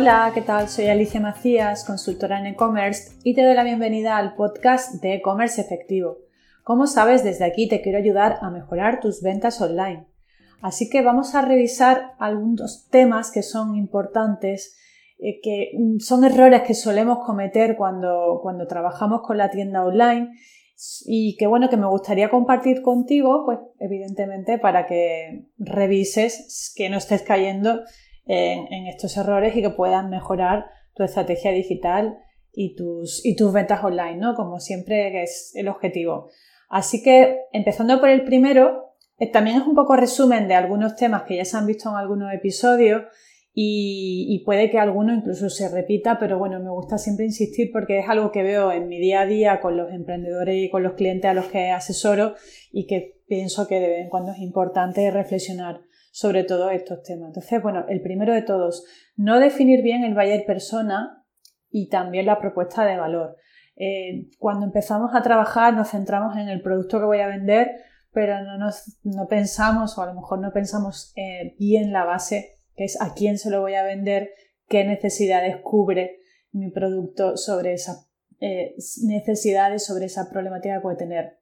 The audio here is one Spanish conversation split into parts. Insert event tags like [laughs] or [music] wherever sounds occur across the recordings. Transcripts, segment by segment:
Hola, ¿qué tal? Soy Alicia Macías, consultora en e-commerce y te doy la bienvenida al podcast de e-commerce efectivo. Como sabes, desde aquí te quiero ayudar a mejorar tus ventas online. Así que vamos a revisar algunos temas que son importantes, eh, que son errores que solemos cometer cuando, cuando trabajamos con la tienda online y que bueno, que me gustaría compartir contigo, pues evidentemente para que revises que no estés cayendo en, estos errores y que puedas mejorar tu estrategia digital y tus, y tus ventas online, ¿no? Como siempre es el objetivo. Así que empezando por el primero, eh, también es un poco resumen de algunos temas que ya se han visto en algunos episodios y, puede que alguno incluso se repita, pero bueno, me gusta siempre insistir porque es algo que veo en mi día a día con los emprendedores y con los clientes a los que asesoro y que pienso que de vez en cuando es importante reflexionar sobre todos estos temas. Entonces, bueno, el primero de todos, no definir bien el buyer persona y también la propuesta de valor. Eh, cuando empezamos a trabajar nos centramos en el producto que voy a vender, pero no, nos, no pensamos o a lo mejor no pensamos eh, bien la base que es a quién se lo voy a vender, qué necesidades cubre mi producto sobre esas eh, necesidades, sobre esa problemática que puede tener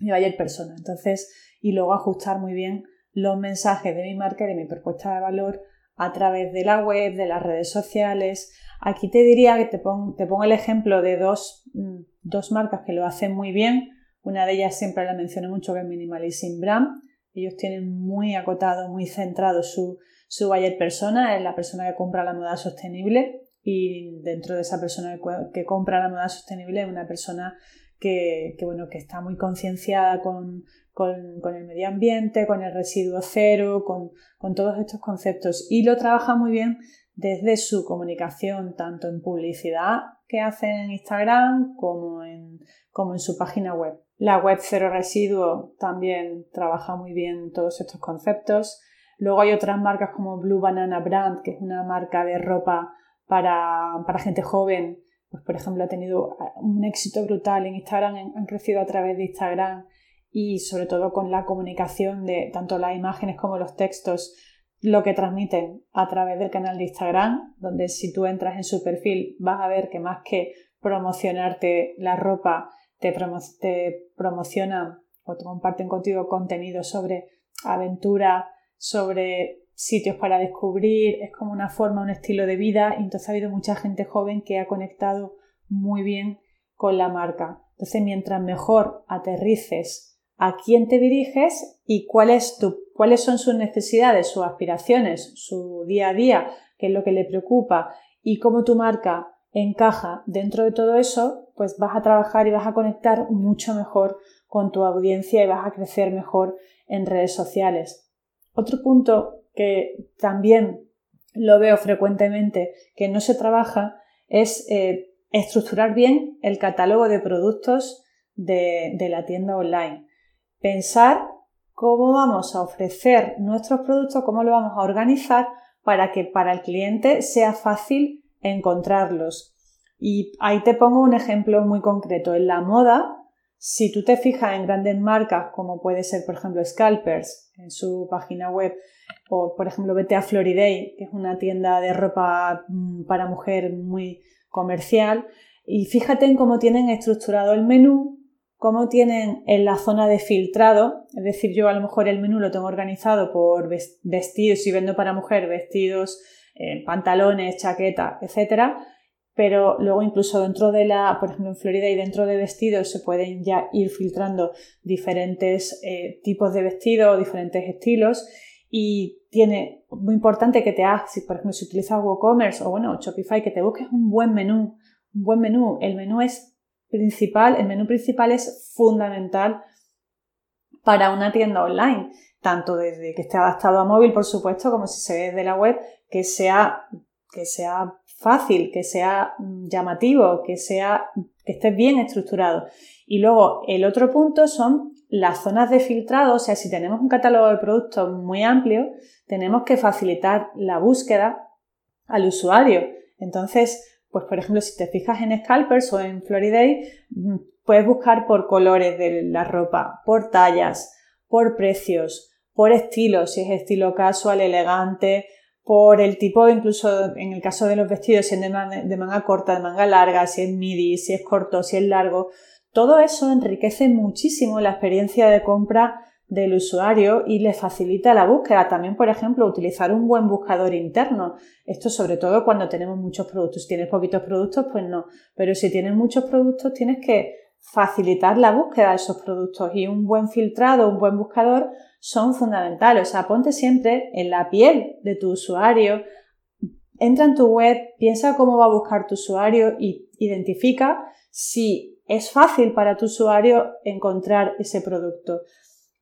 mi buyer persona. Entonces, y luego ajustar muy bien los mensajes de mi marca y de mi propuesta de valor a través de la web, de las redes sociales. Aquí te diría que te, pongo, el ejemplo de dos, mm, dos, marcas que lo hacen muy bien. Una de ellas siempre la menciono mucho, que es Minimalism Brand. Ellos tienen muy acotado, muy centrado su, su buyer persona es la persona que compra la moda sostenible y dentro de esa persona que, compra la moda sostenible es una persona que, bueno, que está muy concienciada con, el medio ambiente, con el residuo cero, con, todos estos conceptos y lo trabaja muy bien desde su comunicación, tanto en publicidad que hace en Instagram como en, como en su página web. La web cero residuo también trabaja muy bien todos estos conceptos. Luego hay otras marcas como Blue Banana Brand, que es una marca de ropa para, gente joven. Pues, por ejemplo, ha tenido un éxito brutal en Instagram, han crecido a través de Instagram y sobre todo con la comunicación de tanto las imágenes como los textos, lo que transmiten a través del canal de Instagram, donde si tú entras en su perfil vas a ver que más que promocionarte la ropa, te, te promocionan o te comparten contigo contenido sobre aventura, sobre sitios para descubrir, es como una forma, un estilo de vida y entonces ha habido mucha gente joven que ha conectado muy bien con la marca. Entonces, mientras mejor aterrices a quién te diriges y cuál es tu, cuáles son sus necesidades, sus aspiraciones, su día a día, qué es lo que le preocupa y cómo tu marca encaja dentro de todo eso, pues vas a trabajar y vas a conectar mucho mejor con tu audiencia y vas a crecer mejor en redes sociales. Otro punto que también lo veo frecuentemente que no se trabaja es eh, estructurar bien el catálogo de productos de, de la tienda online. Pensar cómo vamos a ofrecer nuestros productos, cómo lo vamos a organizar para que para el cliente sea fácil encontrarlos. Y ahí te pongo un ejemplo muy concreto. En la moda si tú te fijas en grandes marcas como puede ser, por ejemplo, Scalpers en su página web o, por ejemplo, vete a Floriday, que es una tienda de ropa mm, para mujer muy comercial, y fíjate en cómo tienen estructurado el menú, cómo tienen en la zona de filtrado, es decir, yo a lo mejor el menú lo tengo organizado por vestidos, si vendo para mujer, vestidos, eh, pantalones, chaqueta, etcétera, pero luego incluso dentro de la, por ejemplo en Florida y dentro de vestidos se pueden ya ir filtrando diferentes eh, tipos de vestidos, diferentes estilos y tiene muy importante que te hagas, si por ejemplo si utilizas WooCommerce o bueno Shopify, que te busques un buen menú, un buen menú. El menú es principal, el menú principal es fundamental para una tienda online, tanto desde que esté adaptado a móvil, por supuesto, como si se ve desde la web, que sea, que sea fácil, que sea llamativo, que sea que esté bien estructurado. Y luego el otro punto son las zonas de filtrado, o sea, si tenemos un catálogo de productos muy amplio, tenemos que facilitar la búsqueda al usuario. Entonces, pues por ejemplo, si te fijas en Scalpers o en Floriday, mm, puedes buscar por colores de la ropa, por tallas, por precios, por estilos, si es estilo casual, elegante, por el tipo, incluso en el caso de los vestidos, si es de manga, corta, de manga larga, si es midi, si es corto, si es largo, todo eso enriquece muchísimo la experiencia de compra del usuario y le facilita la búsqueda. También, por ejemplo, utilizar un buen buscador interno. Esto sobre todo cuando tenemos muchos productos. Si tienes poquitos productos, pues no. Pero si tienes muchos productos, tienes que facilitar la búsqueda de esos productos y un buen filtrado, un buen buscador son fundamentales. O sea, ponte siempre en la piel de tu usuario, entra en tu web, piensa cómo va a buscar tu usuario y identifica si es fácil para tu usuario encontrar ese producto.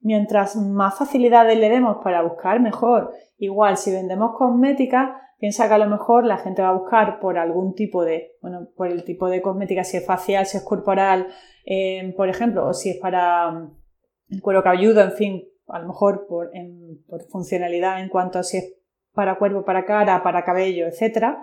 Mientras más facilidades le demos para buscar, mejor. Igual, si vendemos cosmética, piensa que a lo mejor la gente va a buscar por algún tipo de, bueno, por el tipo de cosmética, si es facial, si es corporal, eh, por ejemplo, o si es para mm, el cuero cabelludo, en fin, a lo mejor por, por funcionalidad en cuanto a si es para cuerpo, para cara, para cabello, etc.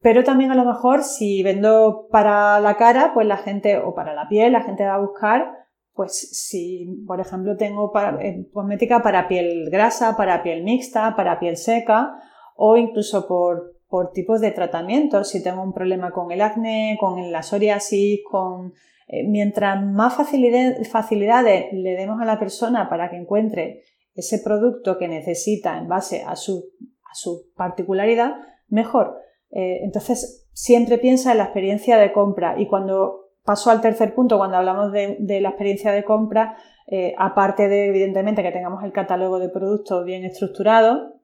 Pero también a lo mejor si vendo para la cara, pues la gente, o para la piel, la gente va a buscar pues si, por ejemplo, tengo eh, cosmética para piel grasa, para piel mixta, para piel seca o incluso por, por tipos de tratamiento, si tengo un problema con el acné, con la psoriasis, con... Eh, mientras más facilidades le demos a la persona para que encuentre ese producto que necesita en base a su, a su particularidad, mejor. Eh, entonces, siempre piensa en la experiencia de compra y cuando Paso al tercer punto cuando hablamos de, la experiencia de compra, eh, aparte de evidentemente que tengamos el catálogo de productos bien estructurado,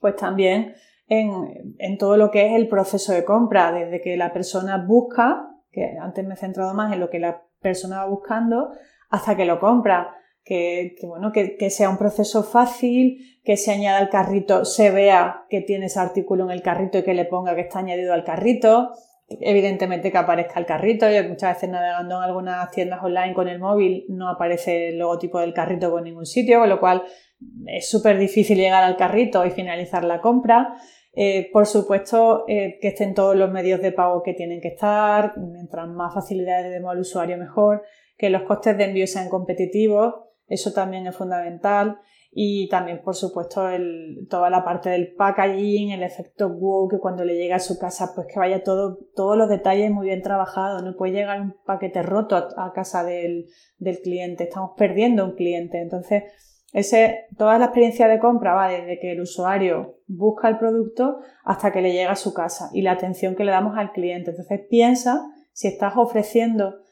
pues también en, todo lo que es el proceso de compra, desde que la persona busca, que antes me he centrado más en lo que la persona va buscando, hasta que lo compra. Que, bueno, que, que, sea un proceso fácil, que se añada al carrito, se vea que tiene ese artículo en el carrito y que le ponga que está añadido al carrito, Evidentemente que aparezca el carrito. Yo muchas veces navegando en algunas tiendas online con el móvil no aparece el logotipo del carrito por ningún sitio, con lo cual es súper difícil llegar al carrito y finalizar la compra. Eh, por supuesto, eh, que estén todos los medios de pago que tienen que estar, mientras más facilidades demos al usuario mejor, que los costes de envío sean competitivos, eso también es fundamental y también, por supuesto, toda la parte del packaging, el efecto wow, que cuando le llega a su casa, pues que vaya todo, todos los detalles muy bien trabajados. No puede llegar un paquete roto a, casa del, cliente. Estamos perdiendo un cliente. Entonces, ese, toda la experiencia de compra va desde que el usuario busca el producto hasta que le llega a su casa y la atención que le damos al cliente. Entonces, piensa si estás ofreciendo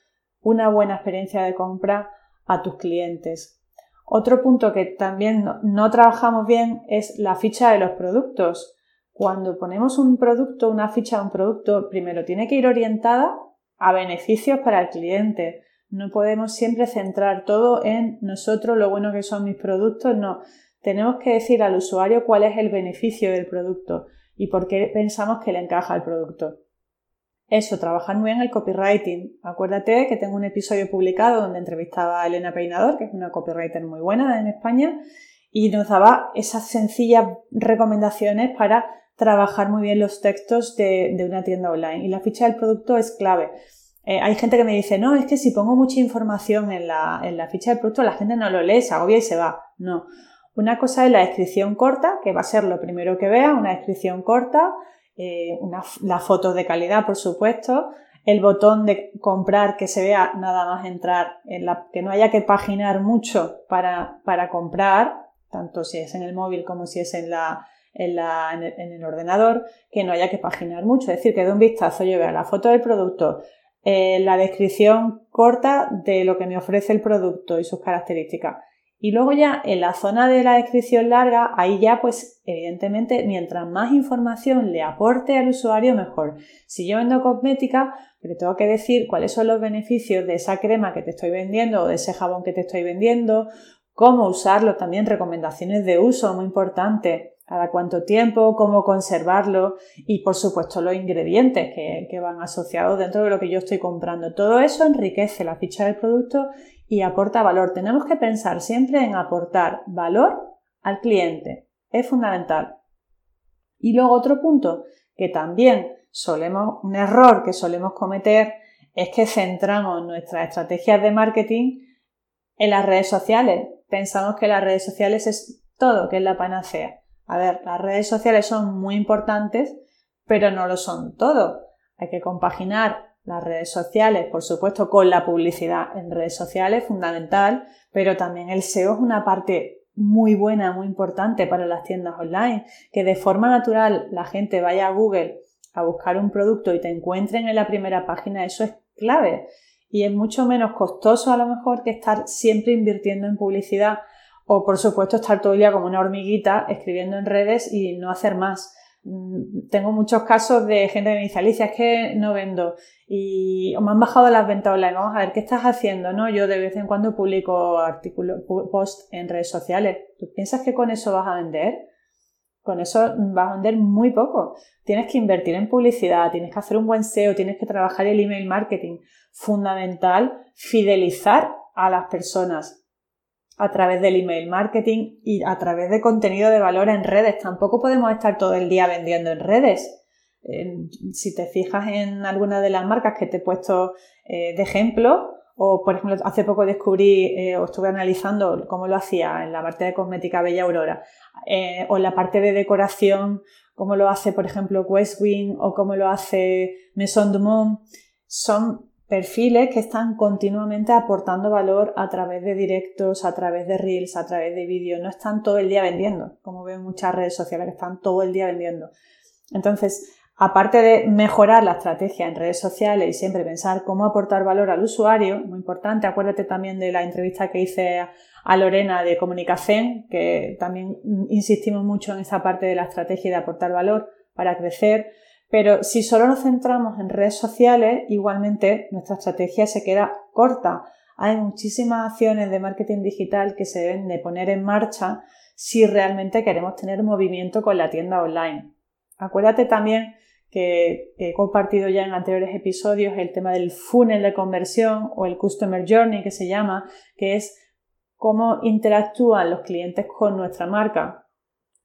una buena experiencia de compra a tus clientes. Otro punto que también no, trabajamos bien es la ficha de los productos. Cuando ponemos un producto, una ficha de un producto, primero tiene que ir orientada a beneficios para el cliente. No podemos siempre centrar todo en nosotros, lo bueno que son mis productos, no. Tenemos que decir al usuario cuál es el beneficio del producto y por qué pensamos que le encaja el producto. Eso, trabajar muy bien el copywriting. Acuérdate que tengo un episodio publicado donde entrevistaba a Elena Peinador, que es una copywriter muy buena en España, y nos daba esas sencillas recomendaciones para trabajar muy bien los textos de, una tienda online. Y la ficha del producto es clave. Eh, hay gente que me dice, no, es que si pongo mucha información en la, en la ficha del producto, la gente no lo lee, se agobia y se va. No. Una cosa es la descripción corta, que va a ser lo primero que vea, una descripción corta, eh, las fotos de calidad, por supuesto, el botón de comprar que se vea nada más entrar, en la, que no haya que paginar mucho para, para comprar, tanto si es en el móvil como si es en, la, en, la, en, el, ordenador, que no haya que paginar mucho, es decir, que de un vistazo yo vea la foto del producto, eh, la descripción corta de lo que me ofrece el producto y sus características y luego ya en la zona de la descripción larga, ahí ya pues evidentemente mientras más información le aporte al usuario mejor. Si yo vendo cosmética, le tengo que decir cuáles son los beneficios de esa crema que te estoy vendiendo o de ese jabón que te estoy vendiendo, cómo usarlo, también recomendaciones de uso, muy importante, cada cuánto tiempo, cómo conservarlo y por supuesto los ingredientes que, que, van asociados dentro de lo que yo estoy comprando. Todo eso enriquece la ficha del producto y aporta valor. Tenemos que pensar siempre en aportar valor al cliente. Es fundamental. Y luego otro punto que también solemos, un error que solemos cometer es que centramos nuestras estrategias de marketing en las redes sociales. Pensamos que las redes sociales es todo, que es la panacea. A ver, las redes sociales son muy importantes, pero no lo son todo. Hay que compaginar las redes sociales, por supuesto, con la publicidad en redes sociales, fundamental, pero también el SEO es una parte muy buena, muy importante para las tiendas online, que de forma natural la gente vaya a Google a buscar un producto y te encuentren en la primera página, eso es clave. Y es mucho menos costoso a lo mejor que estar siempre invirtiendo en publicidad o por supuesto estar todo el día como una hormiguita escribiendo en redes y no hacer más. Mm, tengo muchos casos de gente que me dice, Alicia, es que no vendo y me han bajado las ventas online, vamos a ver qué estás haciendo, ¿no? Yo de vez en cuando publico artículos, post en redes sociales. ¿Tú piensas que con eso vas a vender? Con eso vas a vender muy poco. Tienes que invertir en publicidad, tienes que hacer un buen SEO, tienes que trabajar el email marketing. Fundamental, fidelizar a las personas a través del email marketing y a través de contenido de valor en redes. Tampoco podemos estar todo el día vendiendo en redes. si te fijas en alguna de las marcas que te he puesto eh, de ejemplo, o por ejemplo, hace poco descubrí eh, o estuve analizando cómo lo hacía en la parte de cosmética Bella Aurora, eh, o en la parte de decoración, cómo lo hace, por ejemplo, Westwing o cómo lo hace Maison Dumont. Son perfiles que están continuamente aportando valor a través de directos, a través de reels, a través de vídeos. No están todo el día vendiendo, como veo en muchas redes sociales que están todo el día vendiendo. Entonces, aparte de mejorar la estrategia en redes sociales y siempre pensar cómo aportar valor al usuario, muy importante, acuérdate también de la entrevista que hice a Lorena de Comunicación, que también insistimos mucho en esa parte de la estrategia de aportar valor para crecer. Pero si solo nos centramos en redes sociales, igualmente nuestra estrategia se queda corta. Hay muchísimas acciones de marketing digital que se deben de poner en marcha si realmente queremos tener movimiento con la tienda online. Acuérdate también que, he compartido ya en anteriores episodios el tema del funnel de conversión o el Customer Journey que se llama, que es cómo interactúan los clientes con nuestra marca.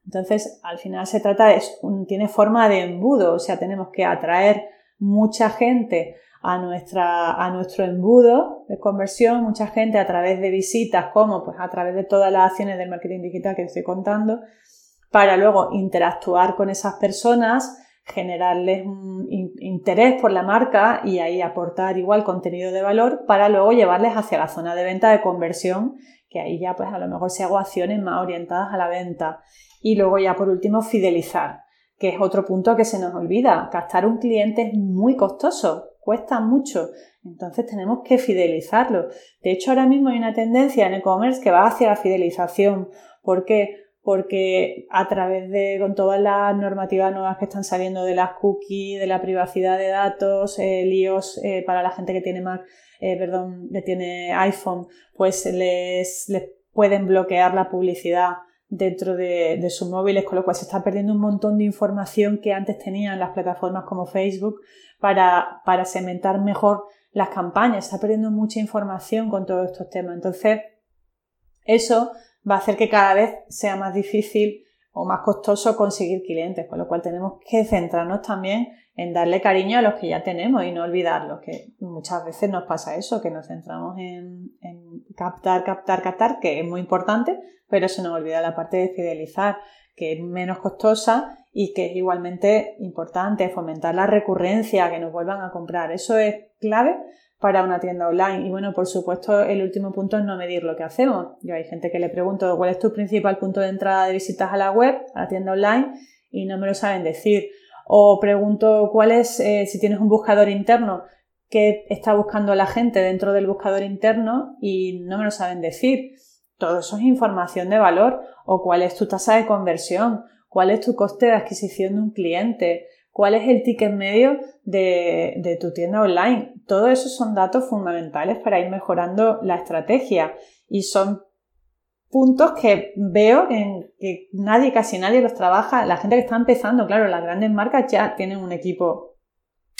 Entonces, al final se trata de, tiene forma de embudo, o sea, tenemos que atraer mucha gente a, nuestra, a nuestro embudo de conversión, mucha gente a través de visitas, como pues a través de todas las acciones del marketing digital que estoy contando, para luego interactuar con esas personas, generarles un interés por la marca y ahí aportar igual contenido de valor para luego llevarles hacia la zona de venta de conversión, que ahí ya pues a lo mejor se hago acciones más orientadas a la venta y luego ya por último, fidelizar, que es otro punto que se nos olvida. Captar un cliente es muy costoso, cuesta mucho. Entonces tenemos que fidelizarlo. De hecho, ahora mismo hay una tendencia en e-commerce que va hacia la fidelización. ¿Por qué? Porque a través de con todas las normativas nuevas que están saliendo de las cookies, de la privacidad de datos, eh, líos eh, para la gente que tiene Mac, eh, perdón, que tiene iPhone, pues les, les pueden bloquear la publicidad dentro de, sus móviles, con lo cual se está perdiendo un montón de información que antes tenían las plataformas como Facebook para, para mejor las campañas. Se está perdiendo mucha información con todos estos temas. Entonces, eso va a hacer que cada vez sea más difícil o más costoso conseguir clientes, con lo cual tenemos que centrarnos también en darle cariño a los que ya tenemos y no olvidarlos, que muchas veces nos pasa eso, que nos centramos en, en captar, captar, captar, que es muy importante, pero se nos olvida la parte de fidelizar, que es menos costosa y que es igualmente importante, fomentar la recurrencia, que nos vuelvan a comprar. Eso es clave para una tienda online. Y bueno, por supuesto, el último punto es no medir lo que hacemos. Yo hay gente que le pregunto cuál es tu principal punto de entrada de visitas a la web, a la tienda online, y no me lo saben decir. O pregunto cuál es, eh, si tienes un buscador interno, qué está buscando la gente dentro del buscador interno y no me lo saben decir. Todo eso es información de valor. O cuál es tu tasa de conversión, cuál es tu coste de adquisición de un cliente, cuál es el ticket medio de, tu tienda online. Todo eso son datos fundamentales para ir mejorando la estrategia y son puntos que veo en que nadie, casi nadie los trabaja. La gente que está empezando, claro, las grandes marcas ya tienen un equipo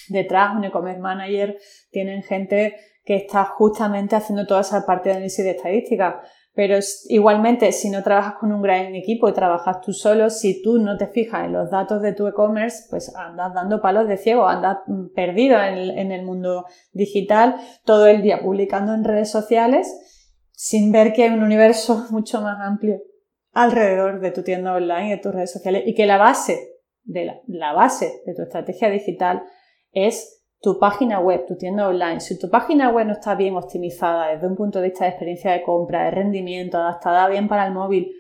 detrás, un e-commerce manager, tienen gente que está justamente haciendo toda esa parte de análisis de estadística. Pero igualmente, si no trabajas con un gran equipo y trabajas tú solo, si tú no te fijas en los datos de tu e-commerce, pues andas dando palos de ciego, andas mm, perdido en el, mundo digital, todo el día publicando en redes sociales, sin ver que hay un universo [laughs] mucho más amplio alrededor de tu tienda online y de tus redes sociales y que la base de la, base de tu estrategia digital es tu página web, tu tienda online. Si tu página web no está bien optimizada desde un punto de vista de experiencia de compra, de rendimiento, adaptada bien para el móvil,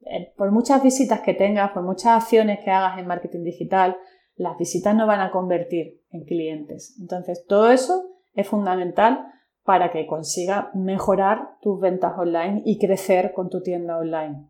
eh, por muchas visitas que tengas, por muchas acciones que hagas en marketing digital, las visitas no van a convertir en clientes. Entonces, todo eso es fundamental para que consiga mejorar tus ventas online y crecer con tu tienda online.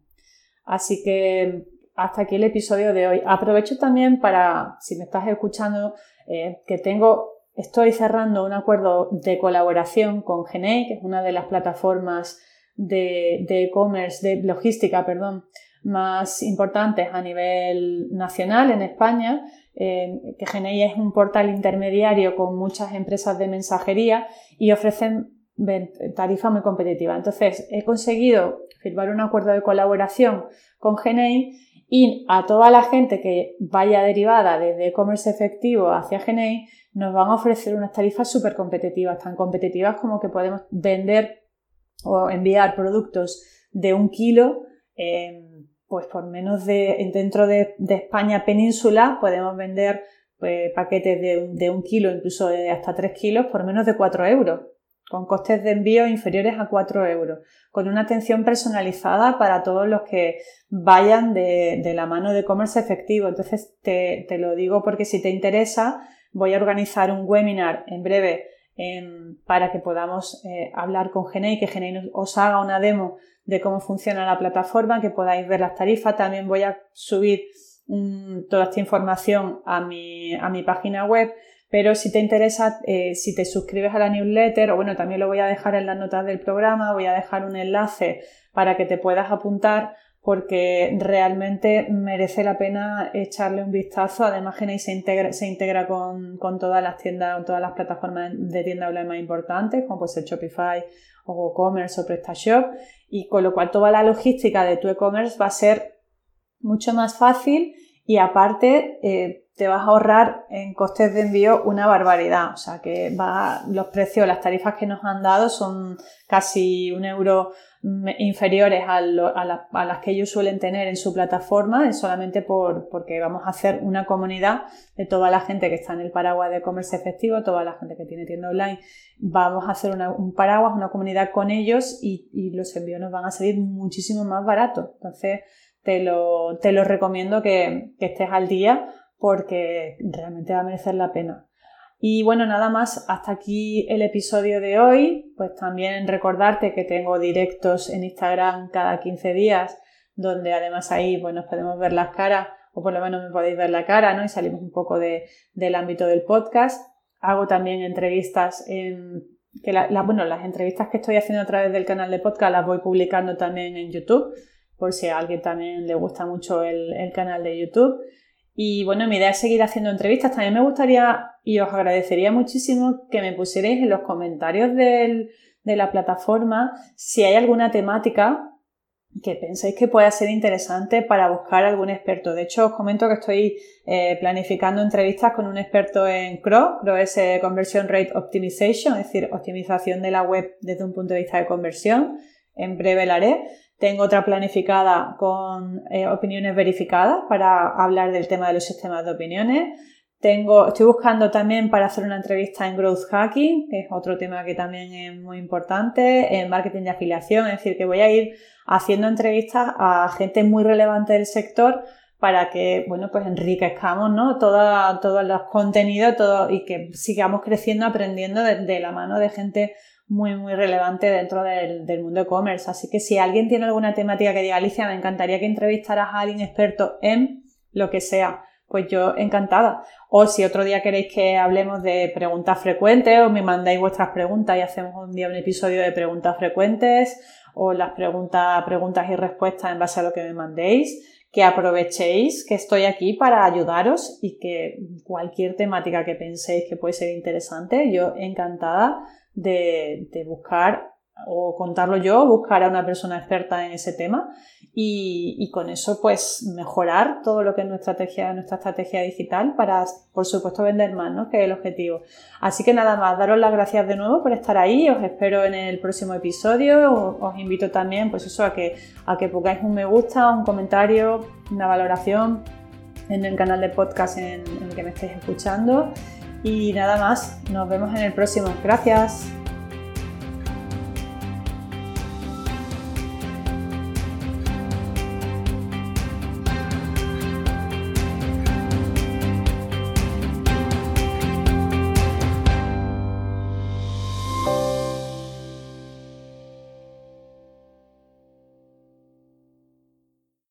Así que hasta aquí el episodio de hoy. Aprovecho también para, si me estás escuchando, eh, que tengo, estoy cerrando un acuerdo de colaboración con Genei, que es una de las plataformas de e-commerce, de, logística, perdón, más importantes a nivel nacional en España, eh, que Genei es un portal intermediario con muchas empresas de mensajería y ofrecen tarifa muy competitiva. Entonces, he conseguido firmar un acuerdo de colaboración con Genei y a toda la gente que vaya derivada desde e-commerce efectivo hacia Genei nos van a ofrecer unas tarifas súper competitivas, tan competitivas como que podemos vender o enviar productos de un kilo pues por menos de dentro de, España península podemos vender pues, paquetes de, un kilo, incluso de hasta tres kilos, por menos de 4 euros con costes de envío inferiores a 4 euros, con una atención personalizada para todos los que vayan de, la mano de comercio efectivo. Entonces te, lo digo porque si te interesa, voy a organizar un webinar en breve para que podamos eh, hablar con Genei, que Genei os haga una demo de cómo funciona la plataforma, que podáis ver las tarifas. También voy a subir mm, toda esta información a mi, a mi página web pero si te interesa, eh, si te suscribes a la newsletter, o bueno, también lo voy a dejar en las notas del programa, voy a dejar un enlace para que te puedas apuntar porque realmente merece la pena echarle un vistazo. Además, Genei se integra, se integra con, todas las tiendas, con todas las plataformas de tienda online más importantes, como puede ser Shopify o WooCommerce o PrestaShop, y con lo cual toda la logística de tu e-commerce va a ser mucho más fácil y aparte eh, te vas a ahorrar en costes de envío una barbaridad. O sea que va, los precios, las tarifas que nos han dado son casi un euro inferiores a, las que ellos suelen tener en su plataforma, solamente por, porque vamos a hacer una comunidad de toda la gente que está en el paraguas de comercio efectivo, toda la gente que tiene tienda online, vamos a hacer un paraguas, una comunidad con ellos y, los envíos nos van a salir muchísimo más baratos. Entonces, te lo, te lo recomiendo que, que estés al día porque realmente va a merecer la pena. Y bueno, nada más, hasta aquí el episodio de hoy. Pues también recordarte que tengo directos en Instagram cada 15 días, donde además ahí nos podemos ver las caras, o por lo menos me podéis ver la cara, ¿no? Y salimos un poco del ámbito del podcast. Hago también entrevistas en. Que bueno, las entrevistas que estoy haciendo a través del canal de podcast las voy publicando también en YouTube, por si a alguien también le gusta mucho el canal de YouTube. Y bueno, mi idea es seguir haciendo entrevistas. También me gustaría y os agradecería muchísimo que me pusierais en los comentarios de la plataforma si hay alguna temática que pensáis que pueda ser interesante para buscar algún experto. De hecho, os comento que estoy eh, planificando entrevistas con un experto en CRO. CRO es eh, Conversion Rate Optimization, es decir, optimización de la web desde un punto de vista de conversión. En breve la haré. Tengo otra planificada con eh, opiniones verificadas para hablar del tema de los sistemas de opiniones. Tengo, estoy buscando también para hacer una entrevista en Growth Hacking, que es otro tema que también es muy importante, en marketing de afiliación, es decir, que voy a ir haciendo entrevistas a gente muy relevante del sector para que, bueno, pues enriquezcamos, ¿no? todos los contenidos todo, y que sigamos creciendo, aprendiendo de la mano de gente muy, muy relevante dentro del, mundo e-commerce. Así que si alguien tiene alguna temática que diga, Alicia, me encantaría que entrevistaras a alguien experto en lo que sea, pues yo encantada. O si otro día queréis que hablemos de preguntas frecuentes o me mandáis vuestras preguntas y hacemos un día un episodio de preguntas frecuentes o las preguntas, preguntas y respuestas en base a lo que me mandéis, que aprovechéis que estoy aquí para ayudaros y que cualquier temática que penséis que puede ser interesante, yo encantada de, buscar o contarlo yo, buscar a una persona experta en ese tema y, con eso pues mejorar todo lo que es nuestra estrategia, nuestra estrategia digital para por supuesto vender más, ¿no? que es el objetivo. Así que nada más, daros las gracias de nuevo por estar ahí, os espero en el próximo episodio, os, invito también pues eso a que, a que pongáis un me gusta, un comentario, una valoración en el canal de podcast en, en el que me estáis escuchando y nada más, nos vemos en el próximo. Gracias.